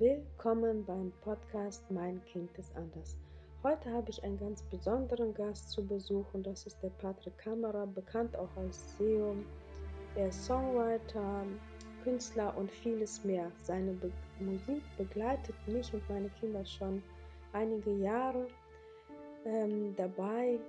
Willkommen beim Podcast Mein Kind ist anders. Heute habe ich einen ganz besonderen Gast zu Besuch und das ist der Patrick Kamera, bekannt auch als Seum. Er ist Songwriter, Künstler und vieles mehr. Seine Be Musik begleitet mich und meine Kinder schon einige Jahre ähm, dabei,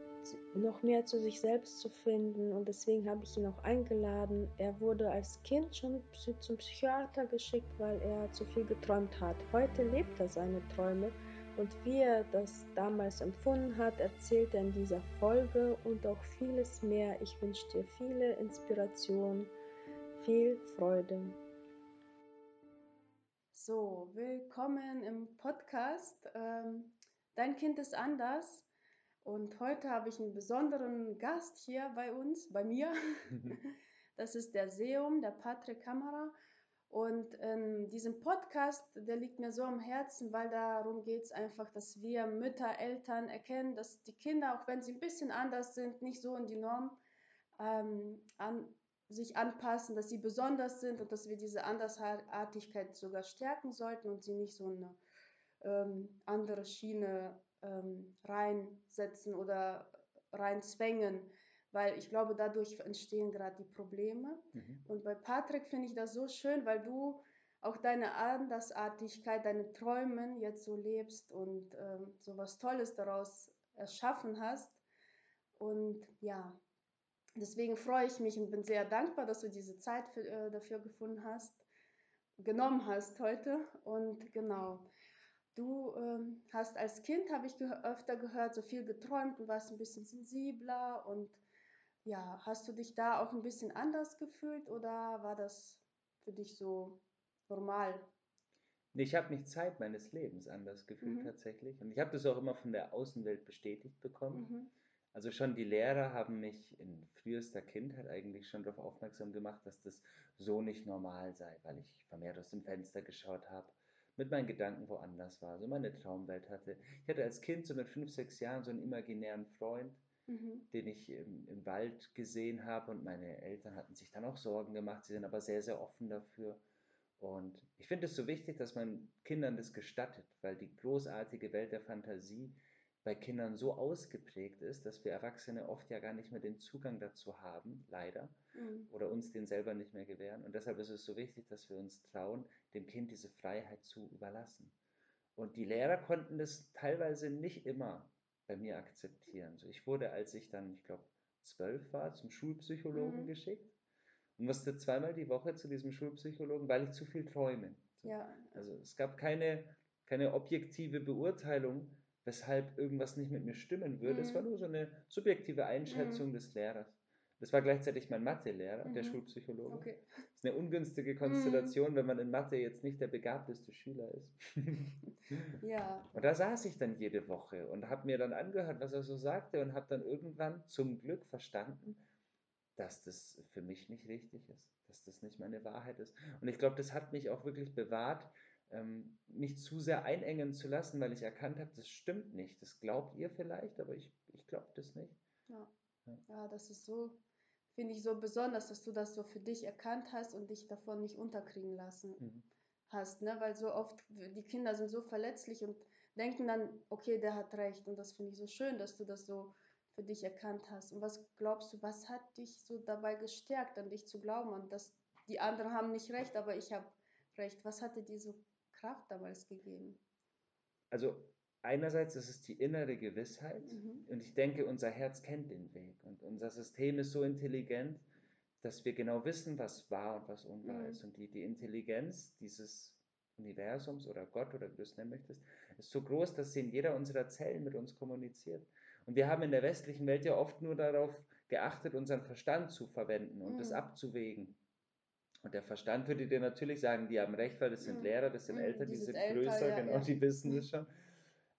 noch mehr zu sich selbst zu finden und deswegen habe ich ihn auch eingeladen. Er wurde als Kind schon zum Psychiater geschickt, weil er zu viel geträumt hat. Heute lebt er seine Träume und wie er das damals empfunden hat, erzählt er in dieser Folge und auch vieles mehr. Ich wünsche dir viele Inspiration, viel Freude. So, willkommen im Podcast. Ähm, dein Kind ist anders. Und heute habe ich einen besonderen Gast hier bei uns, bei mir. Das ist der Seum, der Patrick Kamera. Und in diesem Podcast, der liegt mir so am Herzen, weil darum geht es einfach, dass wir Mütter, Eltern erkennen, dass die Kinder, auch wenn sie ein bisschen anders sind, nicht so in die Norm ähm, an, sich anpassen, dass sie besonders sind und dass wir diese Andersartigkeit sogar stärken sollten und sie nicht so eine ähm, andere Schiene ähm, reinsetzen oder reinzwängen, weil ich glaube, dadurch entstehen gerade die Probleme. Mhm. Und bei Patrick finde ich das so schön, weil du auch deine Andersartigkeit, deine Träumen jetzt so lebst und ähm, so was Tolles daraus erschaffen hast. Und ja, deswegen freue ich mich und bin sehr dankbar, dass du diese Zeit für, äh, dafür gefunden hast, genommen hast heute. Und genau. Du ähm, hast als Kind, habe ich ge öfter gehört, so viel geträumt und warst ein bisschen sensibler und ja, hast du dich da auch ein bisschen anders gefühlt oder war das für dich so normal? Ich habe mich Zeit meines Lebens anders gefühlt mhm. tatsächlich und ich habe das auch immer von der Außenwelt bestätigt bekommen. Mhm. Also schon die Lehrer haben mich in frühester Kindheit eigentlich schon darauf aufmerksam gemacht, dass das so nicht normal sei, weil ich vermehrt aus dem Fenster geschaut habe mit meinen Gedanken woanders war, so meine Traumwelt hatte. Ich hatte als Kind so mit fünf, sechs Jahren so einen imaginären Freund, mhm. den ich im, im, Wald gesehen habe und meine Eltern hatten sich dann auch Sorgen gemacht, sie sind aber sehr, sehr offen dafür. Und ich finde es so wichtig, dass man Kindern das gestattet, weil die großartige Welt der Fantasie bei Kindern so ausgeprägt ist, dass wir Erwachsene oft ja gar nicht mehr den Zugang dazu haben, leider, mhm. oder uns den selber nicht mehr gewähren. Und deshalb ist es so wichtig, dass wir uns trauen, dem Kind diese Freiheit zu überlassen. Und die Lehrer konnten das teilweise nicht immer bei mir akzeptieren. So, ich wurde, als ich dann, ich glaube, zwölf war, zum Schulpsychologen mhm. geschickt und musste zweimal die Woche zu diesem Schulpsychologen, weil ich zu viel träume. So. Ja. Also es gab keine, keine objektive Beurteilung, weshalb irgendwas nicht mit mir stimmen würde. Es war mhm. nur so eine subjektive Einschätzung mhm. des Lehrers. Das war gleichzeitig mein Mathelehrer, mhm. der Schulpsychologe. Okay. Das ist eine ungünstige Konstellation, mhm. wenn man in Mathe jetzt nicht der begabteste Schüler ist. ja. Und da saß ich dann jede Woche und habe mir dann angehört, was er so sagte und habe dann irgendwann zum Glück verstanden, dass das für mich nicht richtig ist, dass das nicht meine Wahrheit ist. Und ich glaube, das hat mich auch wirklich bewahrt, ähm, nicht zu sehr einengen zu lassen, weil ich erkannt habe, das stimmt nicht. Das glaubt ihr vielleicht, aber ich, ich glaube das nicht. Ja. ja. ja, das ist so, finde ich so besonders, dass du das so für dich erkannt hast und dich davon nicht unterkriegen lassen mhm. hast. Ne? Weil so oft, die Kinder sind so verletzlich und denken dann, okay, der hat recht. Und das finde ich so schön, dass du das so für dich erkannt hast. Und was glaubst du, was hat dich so dabei gestärkt, an dich zu glauben, und dass die anderen haben nicht recht, aber ich habe recht? Was hatte dir so Kraft damals gegeben? Also einerseits ist es die innere Gewissheit mhm. und ich denke, unser Herz kennt den Weg und unser System ist so intelligent, dass wir genau wissen, was wahr und was unwahr mhm. ist. Und die, die Intelligenz dieses Universums oder Gott oder wie du es nennen möchtest, ist so groß, dass sie in jeder unserer Zellen mit uns kommuniziert. Und wir haben in der westlichen Welt ja oft nur darauf geachtet, unseren Verstand zu verwenden und mhm. das abzuwägen. Und der Verstand würde dir natürlich sagen, die haben recht, weil das sind mhm. Lehrer, das sind mhm, Eltern, die, die sind älter, größer, ja, genau, ja. die wissen das schon.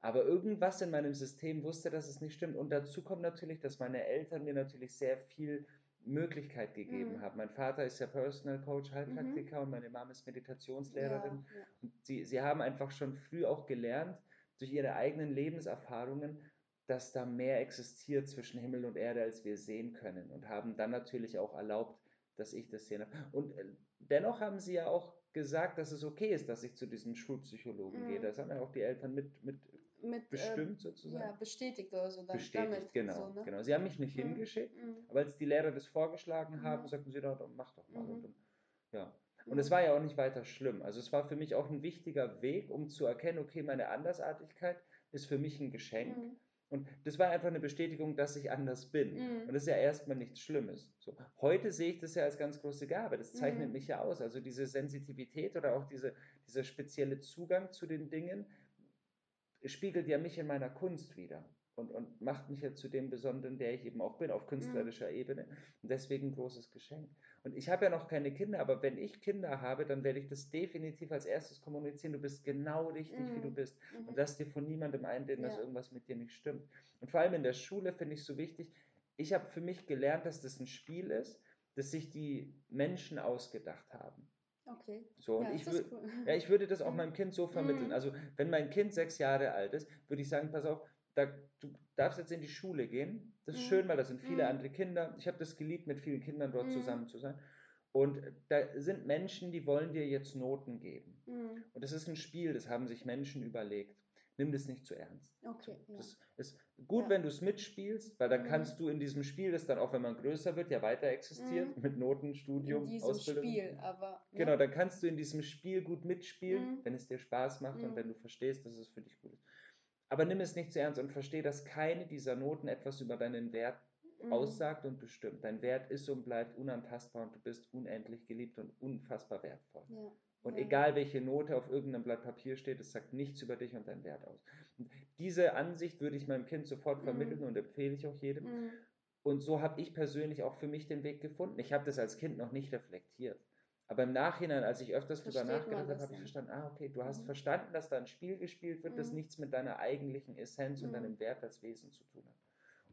Aber irgendwas in meinem System wusste, dass es nicht stimmt. Und dazu kommt natürlich, dass meine Eltern mir natürlich sehr viel Möglichkeit gegeben mhm. haben. Mein Vater ist ja Personal Coach, Heilpraktiker mhm. und meine Mama ist Meditationslehrerin. Ja, ja. Und sie, sie haben einfach schon früh auch gelernt, durch ihre eigenen Lebenserfahrungen, dass da mehr existiert zwischen Himmel und Erde, als wir sehen können. Und haben dann natürlich auch erlaubt, dass ich das sehe. Und äh, dennoch haben sie ja auch gesagt, dass es okay ist, dass ich zu diesem Schulpsychologen mhm. gehe. Das haben ja auch die Eltern mit, mit, mit bestimmt äh, sozusagen. Ja, bestätigt oder so. Bestätigt, damit, genau, so, ne? genau. Sie haben mich nicht mhm. hingeschickt, mhm. aber als die Lehrer das vorgeschlagen haben, mhm. sagten sie, dann mach doch mal. Und, mhm. ja. Und es war ja auch nicht weiter schlimm. Also es war für mich auch ein wichtiger Weg, um zu erkennen, okay, meine Andersartigkeit ist für mich ein Geschenk. Und das war einfach eine Bestätigung, dass ich anders bin. Mhm. Und das ist ja erstmal nichts Schlimmes. So. Heute sehe ich das ja als ganz große Gabe. Das zeichnet mhm. mich ja aus. Also diese Sensitivität oder auch diese, dieser spezielle Zugang zu den Dingen spiegelt ja mich in meiner Kunst wieder und, und macht mich ja zu dem Besonderen, der ich eben auch bin, auf künstlerischer mhm. Ebene. Und deswegen ein großes Geschenk. Und ich habe ja noch keine Kinder, aber wenn ich Kinder habe, dann werde ich das definitiv als erstes kommunizieren. Du bist genau richtig, mhm. wie du mhm. bist. Mhm. Und lass dir von niemandem einreden, ja. dass irgendwas mit dir nicht stimmt. Und vor allem in der Schule finde ich es so wichtig. Ich habe für mich gelernt, dass das ein Spiel ist, das sich die Menschen ausgedacht haben. Okay. So, und ja, ich, cool. ja, ich würde das auch mhm. meinem Kind so vermitteln. Mhm. Also, wenn mein Kind sechs Jahre alt ist, würde ich sagen: Pass auf, da, du darfst jetzt in die Schule gehen. Das ist mhm. schön, weil da sind viele mhm. andere Kinder. Ich habe das geliebt, mit vielen Kindern dort mhm. zusammen zu sein. Und da sind Menschen, die wollen dir jetzt Noten geben. Mhm. Und das ist ein Spiel, das haben sich Menschen überlegt. Nimm das nicht zu ernst. Okay, ja. Das ist gut, ja. wenn du es mitspielst, weil dann mhm. kannst du in diesem Spiel, das dann auch, wenn man größer wird, ja weiter existiert, mhm. mit Noten, Studium, in diesem Ausbildung. Spiel, aber. Ne? Genau, dann kannst du in diesem Spiel gut mitspielen, wenn es dir Spaß macht und wenn du verstehst, dass es für dich gut ist. Aber nimm es nicht zu ernst und verstehe, dass keine dieser Noten etwas über deinen Wert mhm. aussagt und bestimmt. Dein Wert ist und bleibt unantastbar und du bist unendlich geliebt und unfassbar wertvoll. Ja. Und ja. egal welche Note auf irgendeinem Blatt Papier steht, es sagt nichts über dich und deinen Wert aus. Und diese Ansicht würde ich meinem Kind sofort mhm. vermitteln mhm. und empfehle ich auch jedem. Mhm. Und so habe ich persönlich auch für mich den Weg gefunden. Ich habe das als Kind noch nicht reflektiert. Aber im Nachhinein, als ich öfters Versteht drüber nachgedacht habe, habe ich verstanden, ah, okay, du hast mhm. verstanden, dass da ein Spiel gespielt wird, mhm. das nichts mit deiner eigentlichen Essenz und deinem mhm. Wert als Wesen zu tun hat.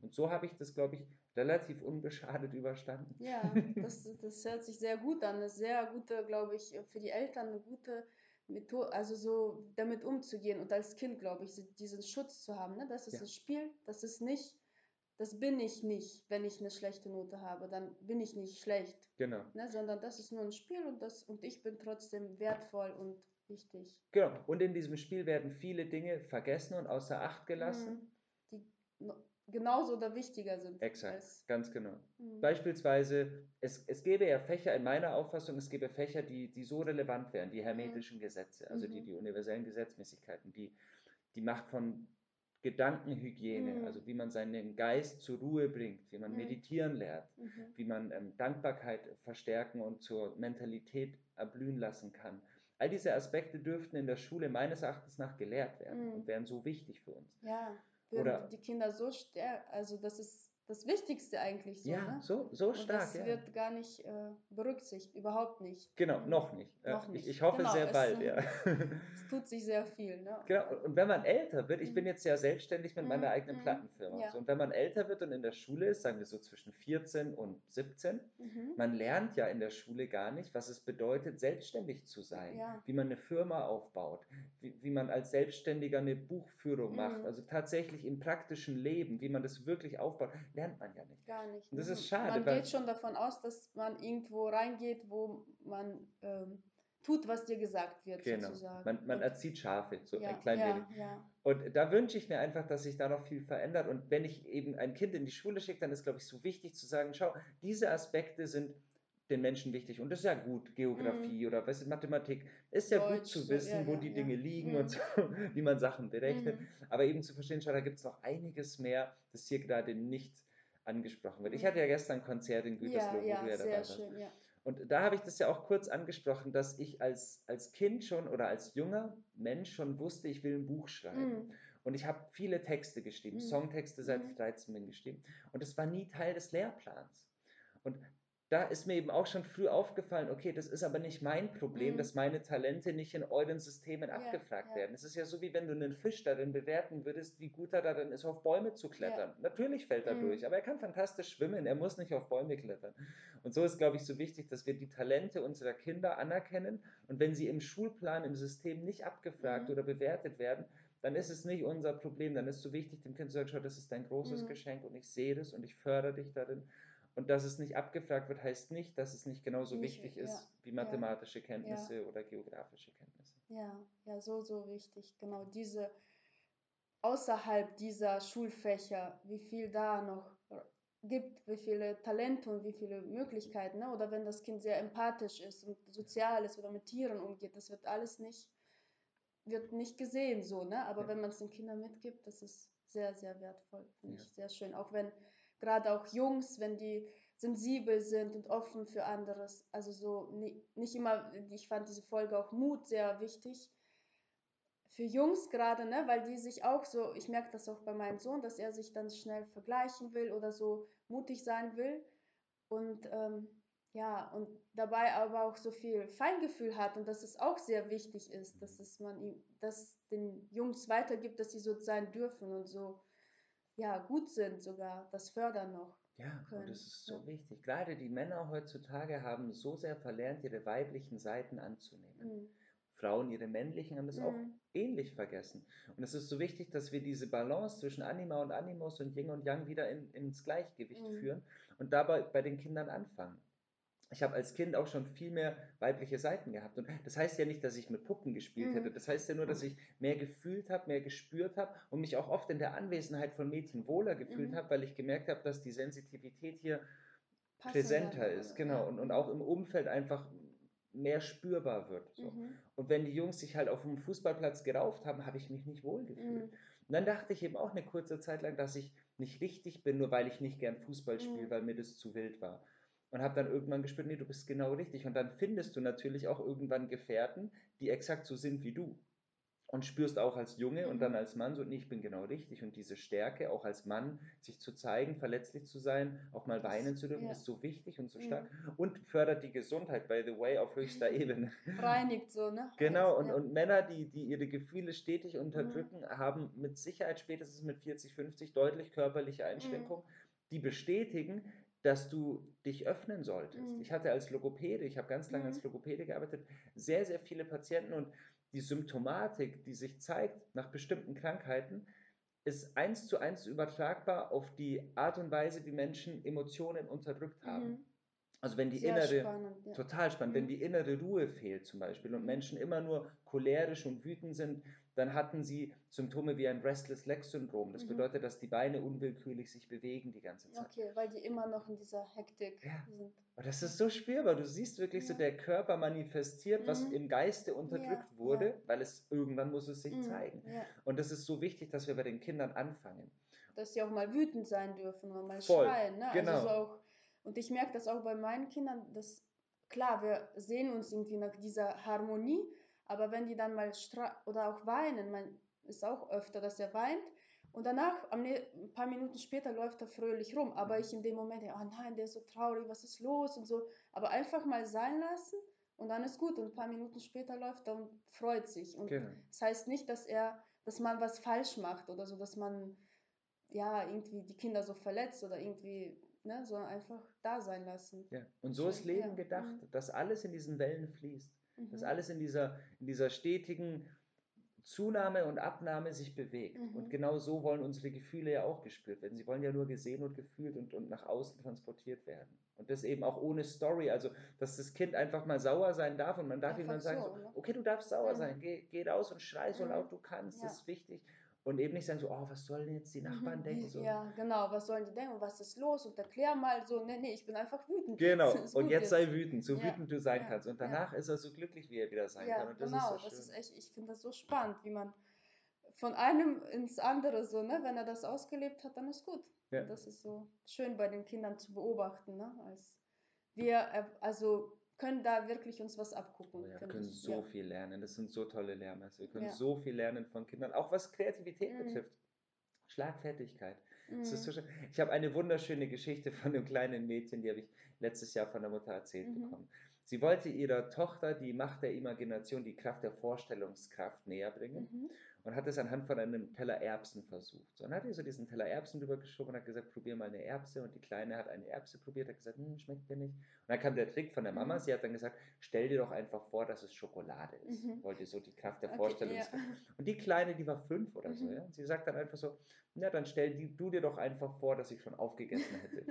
Und so habe ich das, glaube ich, relativ unbeschadet überstanden. Ja, das, das hört sich sehr gut an. Eine sehr gute, glaube ich, für die Eltern eine gute Methode, also so damit umzugehen und als Kind, glaube ich, diesen Schutz zu haben. Ne? Das ist ja. ein Spiel, das ist nicht das bin ich nicht, wenn ich eine schlechte Note habe, dann bin ich nicht schlecht. Genau. Ne, sondern das ist nur ein Spiel und, das, und ich bin trotzdem wertvoll und wichtig. Genau. Und in diesem Spiel werden viele Dinge vergessen und außer Acht gelassen. Mhm. Die genauso oder wichtiger sind. Exakt, ganz genau. Mhm. Beispielsweise, es, es gäbe ja Fächer, in meiner Auffassung, es gäbe Fächer, die, die so relevant wären, die hermetischen mhm. Gesetze, also die, mhm. die universellen Gesetzmäßigkeiten, die, die Macht von Gedankenhygiene, mhm. also wie man seinen Geist zur Ruhe bringt, wie man mhm. meditieren lernt, mhm. wie man ähm, Dankbarkeit verstärken und zur Mentalität erblühen lassen kann. All diese Aspekte dürften in der Schule meines Erachtens nach gelehrt werden und mhm. wären so wichtig für uns. Ja, würden Oder, die Kinder so stärken, also das ist das Wichtigste eigentlich so. Ja, ne? so, so stark. Und das ja. wird gar nicht äh, berücksichtigt, überhaupt nicht. Genau, noch nicht. Noch nicht. Ich, ich hoffe genau, sehr bald, ja. es tut sich sehr viel. Ne? Genau, und wenn man älter wird, ich mhm. bin jetzt ja selbstständig mit meiner mhm, eigenen mhm. Plattenfirma. Ja. So, und wenn man älter wird und in der Schule ist, sagen wir so zwischen 14 und 17, mhm. man lernt ja in der Schule gar nicht, was es bedeutet, selbstständig zu sein, ja. wie man eine Firma aufbaut, wie, wie man als Selbstständiger eine Buchführung macht, mhm. also tatsächlich im praktischen Leben, wie man das wirklich aufbaut lernt man ja nicht. Gar nicht. Und das ist schade. Man geht schon davon aus, dass man irgendwo reingeht, wo man ähm, tut, was dir gesagt wird, genau. sozusagen. Man, man erzieht Schafe, so ja, ein klein ja, wenig. Ja. Und da wünsche ich mir einfach, dass sich da noch viel verändert. Und wenn ich eben ein Kind in die Schule schicke, dann ist, glaube ich, so wichtig zu sagen, schau, diese Aspekte sind den Menschen wichtig. Und das ist ja gut, Geografie mm. oder was ist Mathematik. Ist ja Deutsch, gut zu wissen, ja, wo ja, die ja. Dinge liegen mm. und so, wie man Sachen berechnet. Mm. Aber eben zu verstehen, schau, da gibt es noch einiges mehr, das hier gerade nicht angesprochen wird. Ich hatte ja gestern ein Konzert in Gütersloh, ja, wo du ja dabei warst. Schön, ja. Und da habe ich das ja auch kurz angesprochen, dass ich als, als Kind schon oder als junger Mensch schon wusste, ich will ein Buch schreiben. Mm. Und ich habe viele Texte geschrieben, mm. Songtexte seit mm. ich 13 bin geschrieben. Und das war nie Teil des Lehrplans. Und da ist mir eben auch schon früh aufgefallen, okay, das ist aber nicht mein Problem, mhm. dass meine Talente nicht in euren Systemen ja, abgefragt ja. werden. Es ist ja so, wie wenn du einen Fisch darin bewerten würdest, wie gut er darin ist, auf Bäume zu klettern. Ja. Natürlich fällt er mhm. durch, aber er kann fantastisch schwimmen, er muss nicht auf Bäume klettern. Und so ist, glaube ich, so wichtig, dass wir die Talente unserer Kinder anerkennen und wenn sie im Schulplan, im System nicht abgefragt mhm. oder bewertet werden, dann ist es nicht unser Problem. Dann ist es so wichtig, dem Kind zu sagen, schau, das ist dein großes mhm. Geschenk und ich sehe das und ich fördere dich darin Und dass es nicht abgefragt wird, heißt nicht, dass es nicht genauso nicht, wichtig ist ja, wie mathematische Kenntnisse ja. oder geografische Kenntnisse. Ja, ja, so, so wichtig. Genau, diese außerhalb dieser Schulfächer, wie viel da noch gibt, wie viele Talente und wie viele Möglichkeiten. Ne? Oder wenn das Kind sehr empathisch ist und sozial ist oder mit Tieren umgeht, das wird alles nicht, wird nicht gesehen so. Ne? Aber ja. wenn man es den Kindern mitgibt, das ist sehr, sehr wertvoll. Finde ich sehr schön. Auch wenn gerade auch Jungs, wenn die sensibel sind und offen für anderes. Also so nicht immer, ich fand diese Folge auch Mut sehr wichtig für Jungs gerade, ne, weil die sich auch so, ich merke das auch bei meinem Sohn, dass er sich dann schnell vergleichen will oder so mutig sein will und ähm, ja, und dabei aber auch so viel Feingefühl hat und dass es auch sehr wichtig ist, dass es man ihm, das den Jungs weitergibt, dass sie so sein dürfen und so ja gut sind sogar, das fördern noch. Ja, können. und das ist so ja. wichtig. Gerade die Männer heutzutage haben so sehr verlernt, ihre weiblichen Seiten anzunehmen. Mhm. Frauen ihre männlichen haben das mhm. auch ähnlich vergessen. Und es ist so wichtig, dass wir diese Balance zwischen Anima und Animus und Yin und Yang wieder in, ins Gleichgewicht mhm. führen und dabei bei den Kindern anfangen. Ich habe als Kind auch schon viel mehr weibliche Seiten gehabt. Und das heißt ja nicht, dass ich mit Puppen gespielt mhm. hätte. Das heißt ja nur, dass ich mehr gefühlt habe, mehr gespürt habe und mich auch oft in der Anwesenheit von Mädchen wohler gefühlt mhm. habe, weil ich gemerkt habe, dass die Sensitivität hier Passender präsenter ist. Genau. Und, und auch im Umfeld einfach mehr spürbar wird. So. Mhm. Und wenn die Jungs sich halt auf dem Fußballplatz gerauft haben, habe ich mich nicht wohlgefühlt. Mhm. Und dann dachte ich eben auch eine kurze Zeit lang, dass ich nicht richtig bin, nur weil ich nicht gern Fußball spiele, mhm. weil mir das zu wild war. Und habe dann irgendwann gespürt, nee, du bist genau richtig. Und dann findest du natürlich auch irgendwann Gefährten, die exakt so sind wie du und spürst auch als Junge mhm. und dann mhm. als Mann so, nee, ich bin genau richtig. Und diese Stärke, auch als Mann, sich zu zeigen, verletzlich zu sein, auch mal weinen zu dürfen, ja. ist so wichtig und so stark. Mhm. Und fördert die Gesundheit, by the way, auf höchster Ebene. Reinigt so, ne? Genau, und, ja. und Männer, die, die ihre Gefühle stetig unterdrücken, mhm. haben mit Sicherheit spätestens mit 40, 50 deutlich körperliche Einschränkungen, mhm. die bestätigen, dass du dich öffnen solltest. Mhm. Ich hatte als Logopäde, ich habe ganz lange als Logopäde gearbeitet, sehr, sehr viele Patienten und die Symptomatik, die sich zeigt nach bestimmten Krankheiten, ist eins zu eins übertragbar auf die Art und Weise, wie Menschen Emotionen unterdrückt haben. Mhm. Also wenn die Sehr innere, spannend, ja. total spannend, mhm. wenn die innere Ruhe fehlt zum Beispiel und mhm. Menschen immer nur cholerisch und wütend sind, dann hatten sie Symptome wie ein Restless Leg Syndrom. Das mhm. bedeutet, dass die Beine unwillkürlich sich bewegen die ganze Zeit. Okay, weil die immer noch in dieser Hektik ja. sind. Und das ist so spürbar. Du siehst wirklich ja. so, der Körper manifestiert, was mhm. im Geiste unterdrückt ja. wurde, weil es irgendwann muss es sich mhm. zeigen. Und das ist so wichtig, dass wir bei den Kindern anfangen. Dass sie auch mal wütend sein dürfen und mal Voll. schreien. Ne? Also genau. Also so auch, und ich merke das auch bei meinen Kindern, dass klar, wir sehen uns irgendwie nach dieser Harmonie, aber wenn die dann mal oder auch weinen, man ist auch öfter, dass er weint und danach, ein paar Minuten später, läuft er fröhlich rum, aber mhm. ich in dem Moment, oh nein, der ist so traurig, was ist los und so, aber einfach mal sein lassen und dann ist gut und ein paar Minuten später läuft er und freut sich und genau. das heißt nicht, dass er, dass man was falsch macht oder so, dass man ja irgendwie die Kinder so verletzt oder irgendwie Ne, sondern einfach da sein lassen. Ja. Und so ist Leben ja. gedacht, mhm. dass alles in diesen Wellen fließt. Mhm. Dass alles in dieser, in dieser stetigen Zunahme und Abnahme sich bewegt. Mhm. Und genau so wollen unsere Gefühle ja auch gespürt werden. Sie wollen ja nur gesehen und gefühlt und, und nach außen transportiert werden. Und das eben auch ohne Story. Also, dass das Kind einfach mal sauer sein darf und man darf ihm dann sagen, so, ne? okay, du darfst sauer mhm. sein, geh, geh raus und schrei so mhm. laut du kannst, ja. das ist wichtig. Und eben nicht sagen so, oh, was sollen jetzt die Nachbarn mhm, denken? So. Ja, genau, was sollen die denken? Was ist los? Und erklär mal so, nee, nee, ich bin einfach wütend. Genau, und jetzt, sei wütend, so ja. wütend du sein ja. kannst. Und danach ja. ist er so glücklich, wie er wieder sein kann. Und das genau, ist so das ist echt, ich finde das so spannend, wie man von einem ins andere so, ne, wenn er das ausgelebt hat, dann ist gut. Das ist so schön bei den Kindern zu beobachten, ne, als wir, äh, also können da wirklich uns was abgucken. Ja, wir können ich. so ja. viel lernen. Das sind so tolle Lehrmeister. Wir können ja. so viel lernen von Kindern, auch was Kreativität mhm. betrifft. Schlagfertigkeit. Mhm. So ich habe eine wunderschöne Geschichte von einem kleinen Mädchen, die habe ich letztes Jahr von der Mutter erzählt mhm. bekommen. Sie wollte ihrer Tochter die Macht der Imagination, die Kraft der Vorstellungskraft näher bringen. Und hat es anhand von einem Teller Erbsen versucht. So, und hat ihr so diesen Teller Erbsen drüber geschoben und hat gesagt, probier mal eine Erbse. Und die Kleine hat eine Erbse probiert, hat gesagt, hm, schmeckt mir nicht. Und dann kam der Trick von der Mama, mhm. sie hat dann gesagt, stell dir doch einfach vor, dass es Schokolade ist. Mhm. Wollte so die Kraft der okay, Vorstellung. Ja. Und die Kleine, die war fünf oder so, mhm. ja. Und sie sagt dann einfach so, na, dann stell die, du dir doch einfach vor, dass ich schon aufgegessen hätte.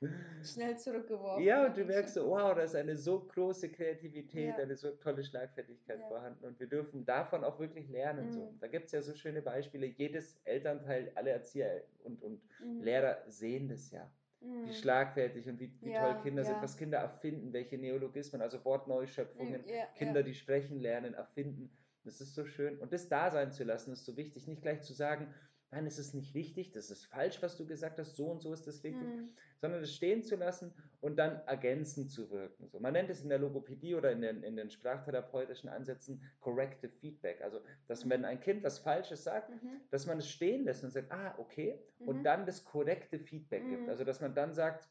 Schnell zurückgeworfen. Ja, und du merkst so, wow, da ist eine so große Kreativität, ja. eine so tolle Schlagfertigkeit ja. vorhanden. Und wir dürfen davon auch wirklich lernen. Mhm. So. Da gibt es ja so schöne Beispiele. Jedes Elternteil, alle Erzieher und, und mhm. Lehrer sehen das ja. Mhm. Wie schlagfertig und wie, wie ja, toll Kinder sind, was Kinder erfinden, welche Neologismen, also Wortneuschöpfungen, Kinder, die sprechen lernen, erfinden. Das ist so schön. Und das da sein zu lassen, ist so wichtig. Nicht gleich zu sagen, nein, es ist nicht richtig, das ist falsch, was du gesagt hast, so und so ist das richtig, mhm. sondern es stehen zu lassen und dann ergänzend zu wirken. So, man nennt es in der Logopädie oder in den, in den sprachtherapeutischen Ansätzen Corrective Feedback. Also, dass mhm. wenn ein Kind was Falsches sagt, mhm. dass man es stehen lässt und sagt, ah, okay, und mhm. dann das korrekte Feedback gibt. Mhm. Also, dass man dann sagt,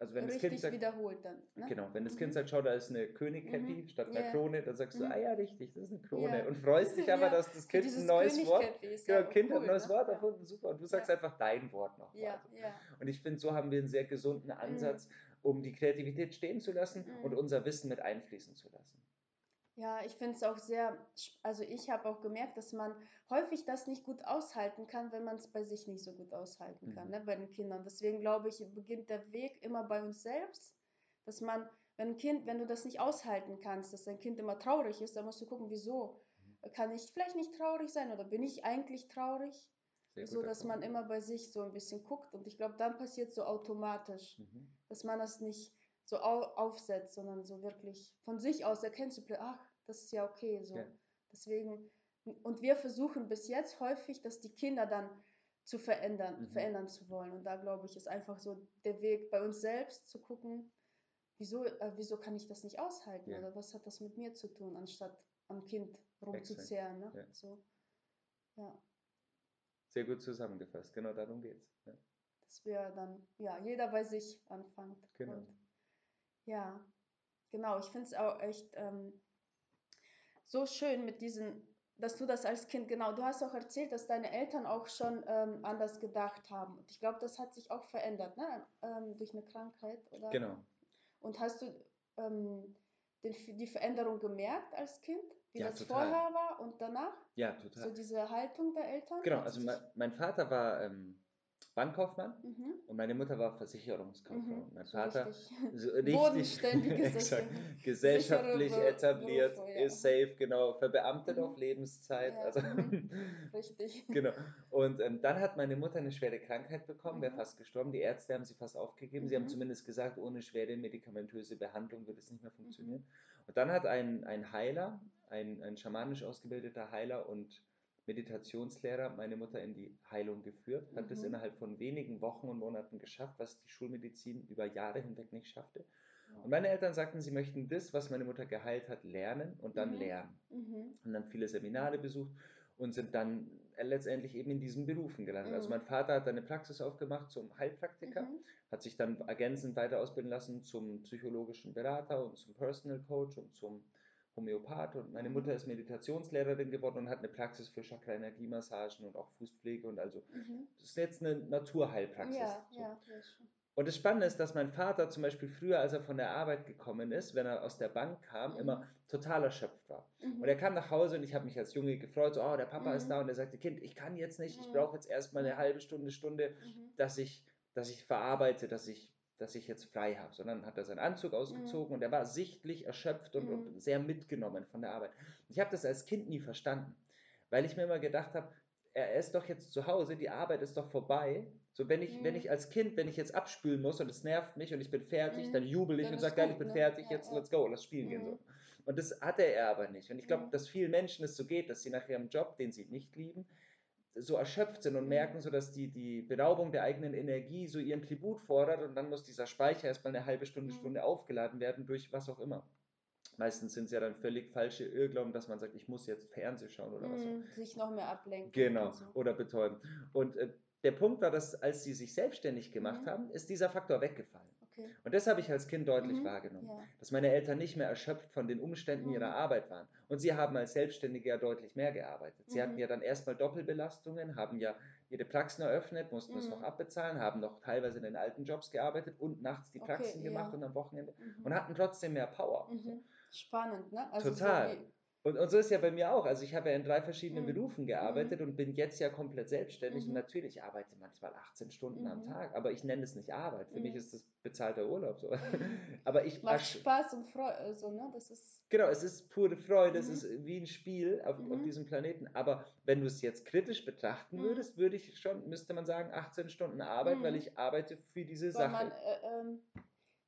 also wenn Richtig das Kind sagt, wiederholt dann. Ne? Genau, wenn das Kind mhm. sagt, schau, da ist eine Königkäppi mhm. statt einer yeah. Krone, dann sagst du, mhm. ah ja, richtig, das ist eine Krone. Yeah. Und freust dich aber, dass das Kind ein neues Wort, genau, Kind cool, hat ein neues ne? Wort erfunden, super. Und du sagst ja. einfach dein Wort noch. Ja. Also. Ja. Und ich finde, so haben wir einen sehr gesunden Ansatz, um die Kreativität stehen zu lassen und unser Wissen mit einfließen zu lassen. Ja, ich finde es auch sehr, also ich habe auch gemerkt, dass man häufig das nicht gut aushalten kann, wenn man es bei sich nicht so gut aushalten kann, mhm. ne, bei den Kindern. Deswegen glaube ich, beginnt der Weg immer bei uns selbst, dass man, wenn ein Kind, wenn du das nicht aushalten kannst, dass dein Kind immer traurig ist, dann musst du gucken, wieso. Mhm. Kann ich vielleicht nicht traurig sein oder bin ich eigentlich traurig? so dass man immer bei sich so ein bisschen guckt und ich glaube, dann passiert so automatisch, mhm. dass man das nicht so aufsetzt, sondern so wirklich von sich aus erkennst du, ach, das ist ja okay so. Ja. Deswegen, und wir versuchen bis jetzt häufig, dass die Kinder dann zu verändern, mhm. verändern zu wollen. Und da glaube ich, ist einfach so der Weg bei uns selbst zu gucken, wieso, äh, wieso kann ich das nicht aushalten ja. oder was hat das mit mir zu tun, anstatt am Kind rumzuzehren. Ne? Ja. So. ja. Sehr gut zusammengefasst, genau darum geht es. Ja. Dass wir dann, ja, jeder bei sich anfängt. Genau. Ja, genau, ich finde es auch echt ähm, so schön mit diesen, dass du das als Kind, genau, du hast auch erzählt, dass deine Eltern auch schon ähm, anders gedacht haben. Und ich glaube, das hat sich auch verändert, ne? Ähm, durch eine Krankheit, oder? Genau. Und hast du ähm, den, die Veränderung gemerkt als Kind? Wie ja, das total. vorher war und danach? Ja, total. So diese Haltung der Eltern? Genau, also mein, mein Vater war ähm, Bankkaufmann mhm. und meine Mutter war Versicherungskauffrau. Mhm. Mein Vater richtig, so richtig gesellschaftlich etabliert, Berufe, ja. ist safe, genau, verbeamtet mhm. auf Lebenszeit. Ja. Also, mhm. richtig. genau. Und ähm, dann hat meine Mutter eine schwere Krankheit bekommen, wäre mhm. fast gestorben. Die Ärzte haben sie fast aufgegeben. Sie haben mhm. zumindest gesagt, ohne schwere medikamentöse Behandlung wird es nicht mehr funktionieren. Und dann hat ein, ein Heiler, ein, ein schamanisch ausgebildeter Heiler und Meditationslehrer meine Mutter in die Heilung geführt, hat es mhm. innerhalb von wenigen Wochen und Monaten geschafft, was die Schulmedizin über Jahre hinweg nicht schaffte. Und meine Eltern sagten, sie möchten das, was meine Mutter geheilt hat, lernen und dann mhm. lernen. Mhm. Und dann viele Seminare besucht und sind dann letztendlich eben in diesen Berufen gelandet. Also mhm. Also mein Vater hat eine Praxis aufgemacht zum Heilpraktiker, mhm. hat sich dann ergänzend weiter ausbilden lassen zum psychologischen Berater und zum Personal Coach und zum Homöopath und meine Mutter ist Meditationslehrerin geworden und hat eine Praxis für Chakra-Energiemassagen und auch Fußpflege und also mhm. das ist jetzt eine Naturheilpraxis. Ja, so. ja, und das Spannende ist, dass mein Vater zum Beispiel früher, als er von der Arbeit gekommen ist, wenn er aus der Bank kam, mhm. immer total erschöpft war. Mhm. Und er kam nach Hause und ich habe mich als Junge gefreut, so, oh, der Papa ist mhm. da und er sagte, Kind, ich kann jetzt nicht, ich mhm. brauche jetzt erstmal eine halbe Stunde, Stunde, mhm. dass ich, dass ich verarbeite, dass ich dass ich jetzt frei habe, sondern hat er seinen Anzug ausgezogen mhm. und er war sichtlich erschöpft und, mhm. und sehr mitgenommen von der Arbeit. Ich habe das als Kind nie verstanden, weil ich mir immer gedacht habe, er ist doch jetzt zu Hause, die Arbeit ist doch vorbei. So, wenn ich, mhm. wenn ich als Kind, wenn ich jetzt abspülen muss und es nervt mich und ich bin fertig, mhm. dann jubel ich und sage, geil, ich bin ne? fertig, ja, jetzt ja. let's go, lass spielen gehen. So. Mhm. Und das hatte er aber nicht. Und ich glaube, mhm. dass vielen Menschen es so geht, dass sie nach ihrem Job, den sie nicht lieben, so erschöpft sind und mhm. merken so, dass die, die Beraubung der eigenen Energie so ihren Tribut fordert und dann muss dieser Speicher erstmal eine halbe Stunde, mhm. Stunde aufgeladen werden durch was auch immer. Meistens sind es ja dann völlig falsche Irrglauben, dass man sagt, ich muss jetzt Fernsehen schauen oder was auch immer. Sich noch mehr ablenken. Genau, so. oder betäuben. Und äh, der Punkt war, dass als sie sich selbstständig gemacht mhm. haben, ist dieser Faktor weggefallen. Okay. Und das habe ich als Kind deutlich Mhm. wahrgenommen, Ja. dass meine Eltern nicht mehr erschöpft von den Umständen Mhm. ihrer Arbeit waren. Und sie haben als Selbstständige ja deutlich mehr gearbeitet. Sie Mhm. hatten ja dann erstmal Doppelbelastungen, haben ja ihre Praxen eröffnet, mussten das Mhm. noch abbezahlen, haben noch teilweise in den alten Jobs gearbeitet und nachts die Okay, Praxen gemacht ja. und am Wochenende Mhm. und hatten trotzdem mehr Power. Mhm. Spannend, ne? Also Total. So Und, und so ist ja bei mir auch. Also ich habe ja in drei verschiedenen Mhm. Berufen gearbeitet und bin jetzt ja komplett selbstständig. Und Mhm. natürlich ich arbeite manchmal 18 Stunden am Mhm. Tag, aber ich nenne es nicht Arbeit. Für mich ist das bezahlter Urlaub so. Aber ich macht Spaß und Freude, so, ne? Das ist, Genau, es ist pure Freude, es Mhm. ist wie ein Spiel auf, auf Mhm. diesem Planeten. Aber wenn du es jetzt kritisch betrachten würdest, würde ich schon, müsste man sagen, 18 Stunden Arbeit, weil ich arbeite für diese weil Sache. man äh, ähm,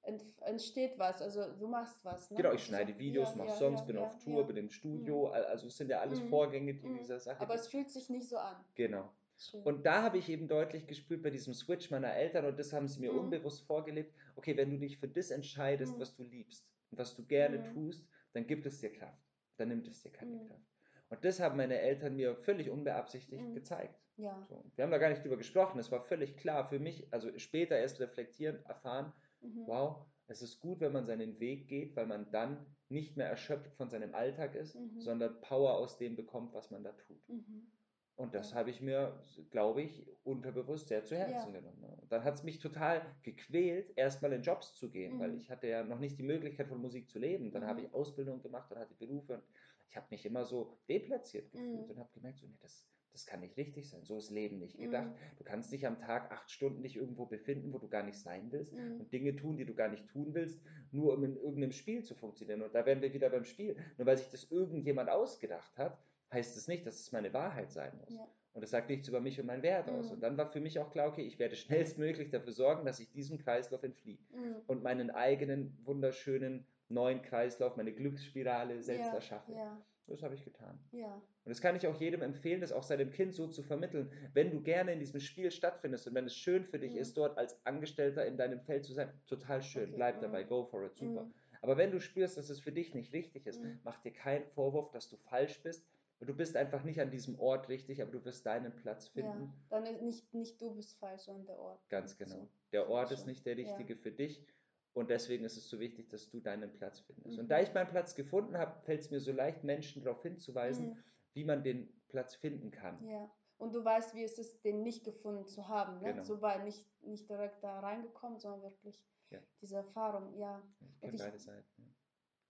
entsteht was, also du machst was, ne? Genau, ich schneide Videos, ja, mache ja, sonst, ja, bin auf Tour, bin im Studio. Also es sind ja alles Mhm. Vorgänge, die Mhm. dieser Sache. Aber es fühlt sich nicht so an. genau. Schön. Und da habe ich eben deutlich gespürt bei diesem Switch meiner Eltern und das haben sie mir Mhm. unbewusst vorgelebt. Okay, wenn du dich für das entscheidest, Mhm. was du liebst und was du gerne Mhm. tust, dann gibt es dir Kraft. Dann nimmt es dir keine Mhm. Kraft. Und das haben meine Eltern mir völlig unbeabsichtigt Mhm. gezeigt. Ja. So. Wir haben da gar nicht drüber gesprochen. Es war völlig klar für mich, also später erst reflektierend erfahren, Mhm. wow, es ist gut, wenn man seinen Weg geht, weil man dann nicht mehr erschöpft von seinem Alltag ist, Mhm. sondern Power aus dem bekommt, was man da tut. Mhm. Und das habe ich mir, glaube ich, unterbewusst sehr zu Herzen Ja. genommen. Und dann hat es mich total gequält, erstmal in Jobs zu gehen, weil Mhm. ich hatte ja noch nicht die Möglichkeit von Musik zu leben. Dann Mhm. habe ich Ausbildung gemacht, dann hatte ich Berufe und ich habe mich immer so deplatziert gefühlt Mhm. und habe gemerkt, so, nee, das, das kann nicht richtig sein. So ist Leben nicht Mhm. gedacht. Du kannst nicht am Tag acht Stunden dich irgendwo befinden, wo du gar nicht sein willst Mhm. und Dinge tun, die du gar nicht tun willst, nur um in irgendeinem Spiel zu funktionieren. Und da wären wir wieder beim Spiel. Nur weil sich das irgendjemand ausgedacht hat, heißt es nicht, dass es meine Wahrheit sein muss. Ja. Und das sagt nichts über mich und meinen Wert aus. Mhm. Und dann war für mich auch klar, okay, ich werde schnellstmöglich dafür sorgen, dass ich diesem Kreislauf entfliehe Mhm. und meinen eigenen wunderschönen neuen Kreislauf, meine Glücksspirale selbst ja. erschaffe. Ja. Das habe ich getan. Ja. Und das kann ich auch jedem empfehlen, das auch seinem Kind so zu vermitteln. Wenn du gerne in diesem Spiel stattfindest und wenn es schön für dich Mhm. ist, dort als Angestellter in deinem Feld zu sein, total schön, Okay, bleib mhm. dabei, go for it, super. Mhm. Aber wenn du spürst, dass es für dich nicht richtig ist, Mhm. mach dir keinen Vorwurf, dass du falsch bist. Du bist einfach nicht an diesem Ort richtig, aber du wirst deinen Platz finden. Ja. Dann ist nicht, nicht du bist falsch, sondern der Ort. Ganz genau. So, Der Ort ist nicht der Ja. richtige für dich. Und deswegen ist es so wichtig, dass du deinen Platz findest. Mhm. Und da ich meinen Platz gefunden habe, fällt es mir so leicht, Menschen darauf hinzuweisen, Mhm. wie man den Platz finden kann. Ja. Und du weißt, wie es ist, den nicht gefunden zu haben. Ne? Genau. So war nicht, nicht direkt da reingekommen, sondern wirklich Ja. diese Erfahrung. Ja. Ich ich- beide Seiten. ja.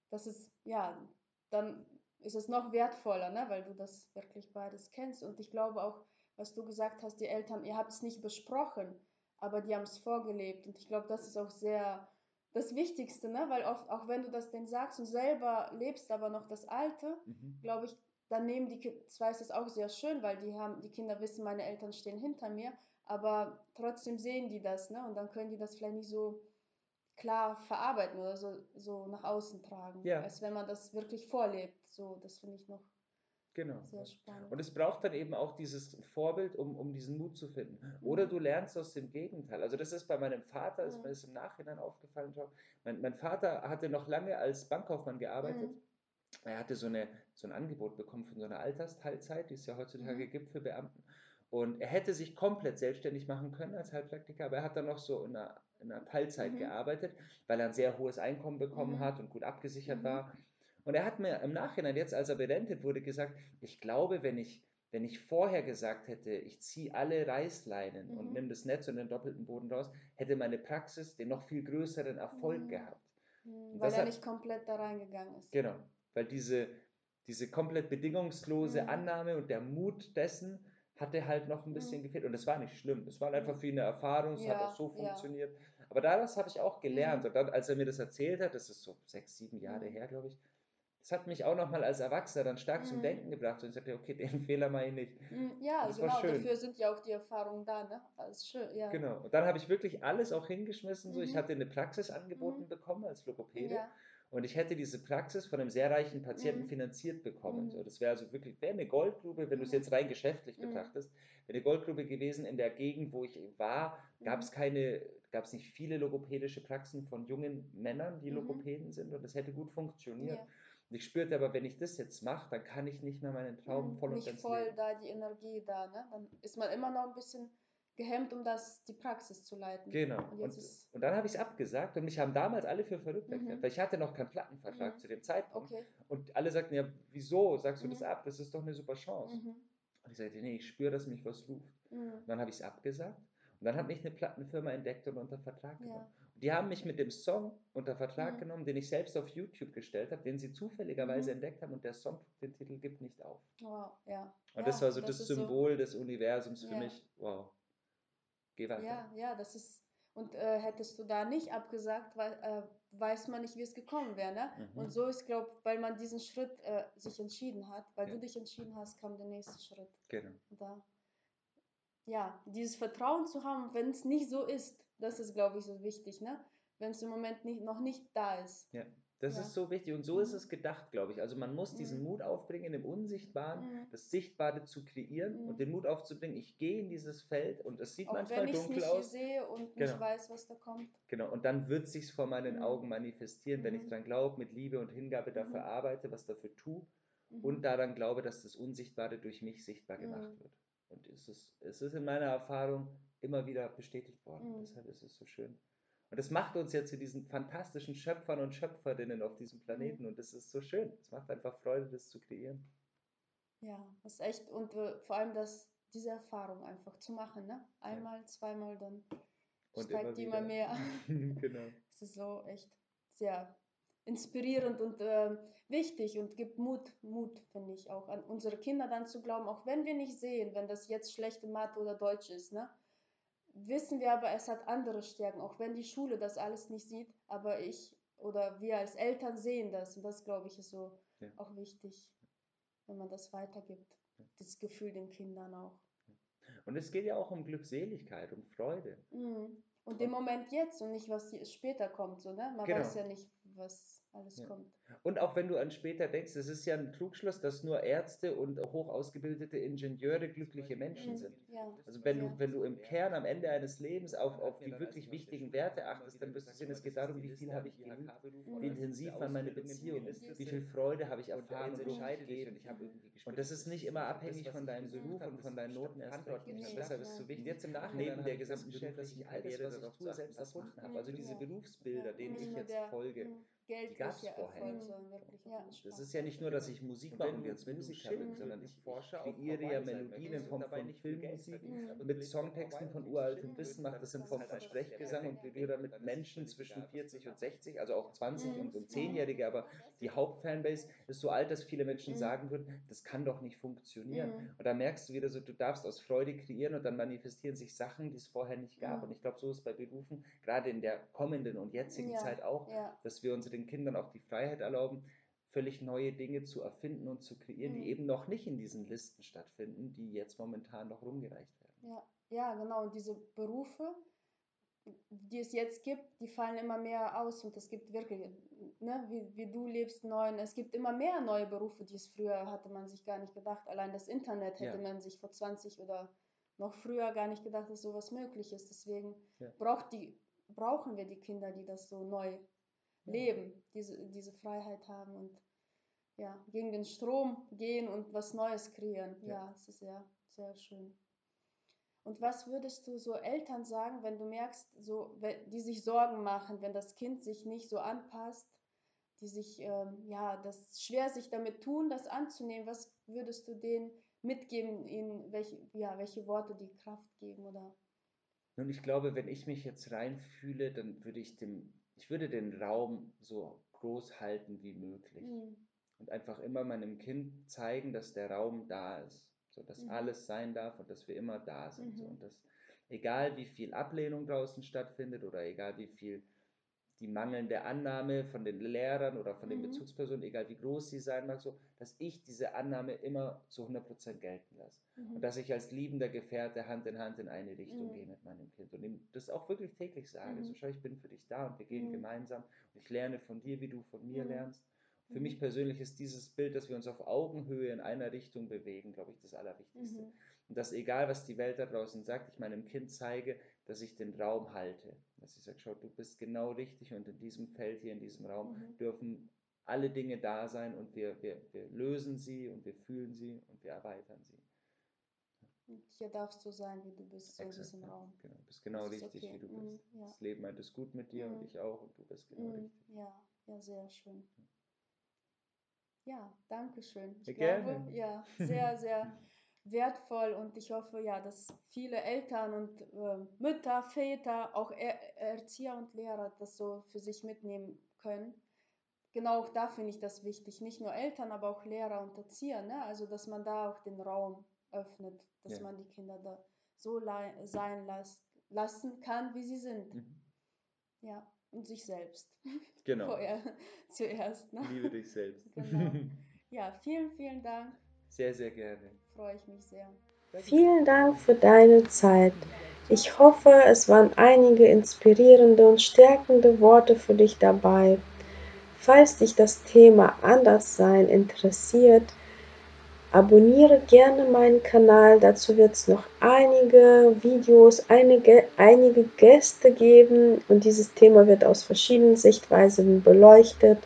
Das ist, ja, dann ist es noch wertvoller, ne? weil du das wirklich beides kennst. Und ich glaube auch, was du gesagt hast, die Eltern, ihr habt es nicht besprochen, aber die haben es vorgelebt. Und ich glaube, das ist auch sehr das Wichtigste, ne? weil oft, auch wenn du das denen sagst und selber lebst aber noch das Alte, Mhm. glaube ich, dann nehmen die Kinder, zwar ist es auch sehr schön, weil die haben, die Kinder wissen, meine Eltern stehen hinter mir, aber trotzdem sehen die das, ne? Und dann können die das vielleicht nicht so klar verarbeiten oder so, so nach außen tragen, Ja. als wenn man das wirklich vorlebt. So, das finde ich noch Genau. sehr spannend. Und es braucht dann eben auch dieses Vorbild, um, um diesen Mut zu finden. Oder Mhm. du lernst aus dem Gegenteil. Also das ist bei meinem Vater, ist mir das im Nachhinein aufgefallen. Mein, mein Vater hatte noch lange als Bankkaufmann gearbeitet. Mhm. Er hatte so, eine, so ein Angebot bekommen von so einer Altersteilzeit, die es ja heutzutage Mhm. gibt für Beamten. Und er hätte sich komplett selbstständig machen können als Heilpraktiker, aber er hat dann noch so in einer, in einer Teilzeit Mhm. gearbeitet, weil er ein sehr hohes Einkommen bekommen Mhm. hat und gut abgesichert Mhm. war. Und er hat mir im Nachhinein, jetzt als er berentet wurde, gesagt, ich glaube, wenn ich, wenn ich vorher gesagt hätte, ich ziehe alle Reißleinen und Mhm. nehme das Netz und den doppelten Boden raus, hätte meine Praxis den noch viel größeren Erfolg Mhm. gehabt. Mhm, Und Weil er hat- nicht komplett da reingegangen ist. Genau, weil diese, diese komplett bedingungslose Mhm. Annahme und der Mut dessen hatte halt noch ein bisschen Mhm. gefehlt. Und es war nicht schlimm. Es war einfach Mhm. wie eine Erfahrung, es hat Ja, auch so ja. funktioniert. Aber daraus habe ich auch gelernt. Mhm. Und dann, als er mir das erzählt hat, das ist so sechs, sieben Jahre Mhm. her, glaube ich, das hat mich auch nochmal als Erwachsener dann stark zum Mhm. Denken gebracht. Und ich sagte, okay, den Fehler mache ich nicht. Mhm, Ja, das genau, dafür sind ja auch die Erfahrungen da, ne? Alles schön, ja. Genau. Und dann habe ich wirklich alles auch hingeschmissen. So, ich Mhm. hatte eine Praxis angeboten Mhm. bekommen als Logopäde. Ja. Und ich hätte diese Praxis von einem sehr reichen Patienten Mhm. finanziert bekommen. Mhm. So, das wäre also wirklich, wäre eine Goldgrube, wenn du es jetzt rein geschäftlich betrachtest, wäre eine Goldgrube gewesen in der Gegend, wo ich war, gab es keine, gab es nicht viele logopädische Praxen von jungen Männern, die. Logopäden sind und das hätte gut funktioniert. Ja. Und ich spürte aber, wenn ich das jetzt mache, dann kann ich nicht mehr meinen Traum Mhm. voll und Nicht ganz voll leben. da, die Energie da, ne? Dann ist man immer noch ein bisschen gehemmt, um das die Praxis zu leiten. Genau. Und, und, und dann habe ich es abgesagt und mich haben damals alle für verrückt mhm. erklärt, weil ich hatte noch keinen Plattenvertrag mhm. zu dem Zeitpunkt. Okay. Und alle sagten ja, wieso sagst du mhm. das ab? Das ist doch eine super Chance. Mhm. Und ich sagte, nee, ich spüre, dass mich was ruft. Mhm. Und dann habe ich es abgesagt. Und dann hat mich eine Plattenfirma entdeckt und unter Vertrag genommen. Ja. Die haben mich mit dem Song unter Vertrag mhm. genommen, den ich selbst auf YouTube gestellt habe, den sie zufälligerweise entdeckt haben und der Song den Titel gibt nicht auf. Wow, ja. Und das war so das, das Symbol so des Universums für mich. Wow. Geh weiter. Ja, ja, das ist. Und äh, hättest du da nicht abgesagt, weil, äh, weiß man nicht, wie es gekommen wäre. Ne? Mhm. Und so ist, glaube ich, weil man diesen Schritt äh, sich entschieden hat, weil ja. du dich entschieden hast, kam der nächste Schritt. Genau. Da, ja, dieses Vertrauen zu haben, wenn es nicht so ist, das ist, glaube ich, so wichtig. Ne? Wenn es im Moment nicht, noch nicht da ist. Ja. Das ja. ist so wichtig und so mhm. ist es gedacht, glaube ich. Also man muss diesen mhm. Mut aufbringen, im Unsichtbaren mhm. das Sichtbare zu kreieren und mhm. den Mut aufzubringen, ich gehe in dieses Feld und es sieht Auch manchmal wenn dunkel nicht aus. sehe und genau. nicht weiß, was da kommt. Genau, und dann wird sich vor meinen mhm. Augen manifestieren, wenn ich mhm. daran glaube, mit Liebe und Hingabe dafür arbeite, was dafür tue und daran glaube, dass das Unsichtbare durch mich sichtbar gemacht wird. Und es ist, es ist in meiner Erfahrung immer wieder bestätigt worden. Deshalb ist es so schön. Und das macht uns ja zu diesen fantastischen Schöpfern und Schöpferinnen auf diesem Planeten. Mhm. Und das ist so schön. Es macht einfach Freude, das zu kreieren. Ja, das ist echt. Und äh, vor allem das, diese Erfahrung einfach zu machen. Ne? Einmal, ja. zweimal, dann und steigt immer die immer mehr. genau. Es ist so echt sehr inspirierend und äh, wichtig und gibt Mut, Mut, finde ich, auch an unsere Kinder dann zu glauben, auch wenn wir nicht sehen, wenn das jetzt schlechte Mathe oder Deutsch ist, ne? Wissen wir aber, es hat andere Stärken, auch wenn die Schule das alles nicht sieht, aber ich oder wir als Eltern sehen das und das, glaube ich, ist so ja. auch wichtig, wenn man das weitergibt, ja. das Gefühl den Kindern auch. Und es geht ja auch um Glückseligkeit, um Freude. Mhm. Und den Moment jetzt und nicht, was später kommt, so, ne? Man genau. weiß ja nicht, was alles ja. kommt. Und auch wenn du an später denkst, es ist ja ein Trugschluss, dass nur Ärzte und hoch ausgebildete Ingenieure glückliche Menschen sind. Ja, also wenn du, wenn du im Kern am Ende eines Lebens auf, auf die wirklich wichtigen Werte achtest, dann wirst du sehen, es geht darum, wie viel habe ich geliebt, wie intensiv waren meine Beziehungen, wie viel Freude habe ich erfahren und durchgegeben. Und das ist nicht immer abhängig von deinem Beruf und von deinen Noten erst recht nicht. Deshalb ist es so wichtig, jetzt im Nachleben der gesamten beruflichen Karriere darauf zu selbst erfunden habe. Also diese Berufsbilder, denen ich jetzt folge, Geld die gab es vorher nicht. Ja. Das ist ja nicht nur, dass ich Musik mache und jetzt Musiker bin, sondern ich kreiere ja Melodien in Form von Filmmusik mit Songtexten von uraltem Wissen, mache das in Form von Sprechgesang und berühre damit Menschen zwischen 40 und 60, also auch 20 und, und 10-Jährige, aber die Hauptfanbase ist so alt, dass viele Menschen sagen würden, das kann doch nicht funktionieren. Und da merkst du wieder so, du darfst aus Freude kreieren und dann manifestieren sich Sachen, die es vorher nicht gab. Und ich glaube, so ist es bei Berufen, gerade in der kommenden und jetzigen Zeit auch, dass wir unsere den Kindern auch die Freiheit erlauben, völlig neue Dinge zu erfinden und zu kreieren, mhm. die eben noch nicht in diesen Listen stattfinden, die jetzt momentan noch rumgereicht werden. Ja, ja genau. Und diese Berufe, die es jetzt gibt, die fallen immer mehr aus und es gibt wirklich, ne, wie, wie du lebst, neuen, es gibt immer mehr neue Berufe, die es früher hatte man sich gar nicht gedacht. Allein das Internet hätte ja. man sich vor 20 oder noch früher gar nicht gedacht, dass sowas möglich ist. Deswegen ja. braucht die, brauchen wir die Kinder, die das so neu leben, diese, diese Freiheit haben und ja, gegen den Strom gehen und was Neues kreieren. Ja, ja es ist sehr, sehr schön. Und was würdest du so Eltern sagen, wenn du merkst, so, die sich Sorgen machen, wenn das Kind sich nicht so anpasst, die sich, ähm, ja, das schwer sich damit tun, das anzunehmen, was würdest du denen mitgeben, ihnen welche, ja, welche Worte die Kraft geben oder? Nun, ich glaube, wenn ich mich jetzt reinfühle, dann würde ich dem ich würde den Raum so groß halten wie möglich. Mhm. Und einfach immer meinem Kind zeigen, dass der Raum da ist. So, dass mhm. alles sein darf und dass wir immer da sind. Mhm. So, und dass egal wie viel Ablehnung draußen stattfindet oder egal wie viel die mangelnde Annahme von den Lehrern oder von den mhm. Bezugspersonen, egal wie groß sie sein mag, so, dass ich diese Annahme immer zu 100% gelten lasse. Mhm. Und dass ich als liebender Gefährte Hand in Hand in eine Richtung mhm. gehe mit meinem Kind und ihm das auch wirklich täglich sage. Mhm. So, schau, ich bin für dich da und wir gehen mhm. gemeinsam und ich lerne von dir, wie du von mir mhm. lernst. Für mich persönlich ist dieses Bild, dass wir uns auf Augenhöhe in einer Richtung bewegen, glaube ich, das Allerwichtigste. Und dass egal, was die Welt da draußen sagt, ich meinem Kind zeige, dass ich den Raum halte. Dass ich sage, schau, du bist genau richtig und in diesem Feld hier, in diesem Raum mhm. dürfen alle Dinge da sein und wir, wir, wir lösen sie und wir fühlen sie und wir erweitern sie. Hier darfst du sein, wie du bist, so Exakt, im ja. Raum. Genau, du bist genau Das richtig, okay. wie du Mhm, bist. ja. Das Leben meint es gut mit dir und Mhm. ich auch und du bist genau Mm, richtig. Ja, ja, sehr schön. Ja, danke schön. Ich Ja, glaube, gerne. ja, sehr, sehr wertvoll und ich hoffe ja, dass viele Eltern und äh, Mütter, Väter, auch er Erzieher und Lehrer das so für sich mitnehmen können. Genau auch da finde ich das wichtig. Nicht nur Eltern, aber auch Lehrer und Erzieher. Ne? Also, dass man da auch den Raum öffnet, dass Ja. man die Kinder da so sein las lassen kann, wie sie sind. Mhm. Ja, und sich selbst. Genau. Vorher, zuerst. Ne? Liebe dich selbst. Genau. Ja, vielen, vielen Dank. Sehr, sehr gerne. Freue ich mich sehr. Vielen Dank für deine Zeit. Ich hoffe, es waren einige inspirierende und stärkende Worte für dich dabei. Falls dich das Thema Anderssein interessiert, abonniere gerne meinen Kanal. Dazu wird es noch einige Videos, einige, einige Gäste geben und dieses Thema wird aus verschiedenen Sichtweisen beleuchtet.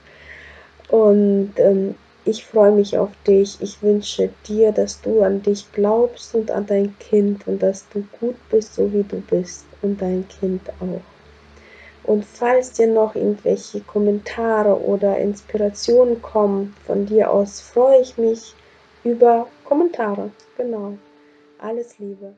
Und ähm, ich freue mich auf dich. Ich wünsche dir, dass du an dich glaubst und an dein Kind und dass du gut bist, so wie du bist und dein Kind auch. Und falls dir noch irgendwelche Kommentare oder Inspirationen kommen von dir aus, freue ich mich über Kommentare. Genau. Alles Liebe.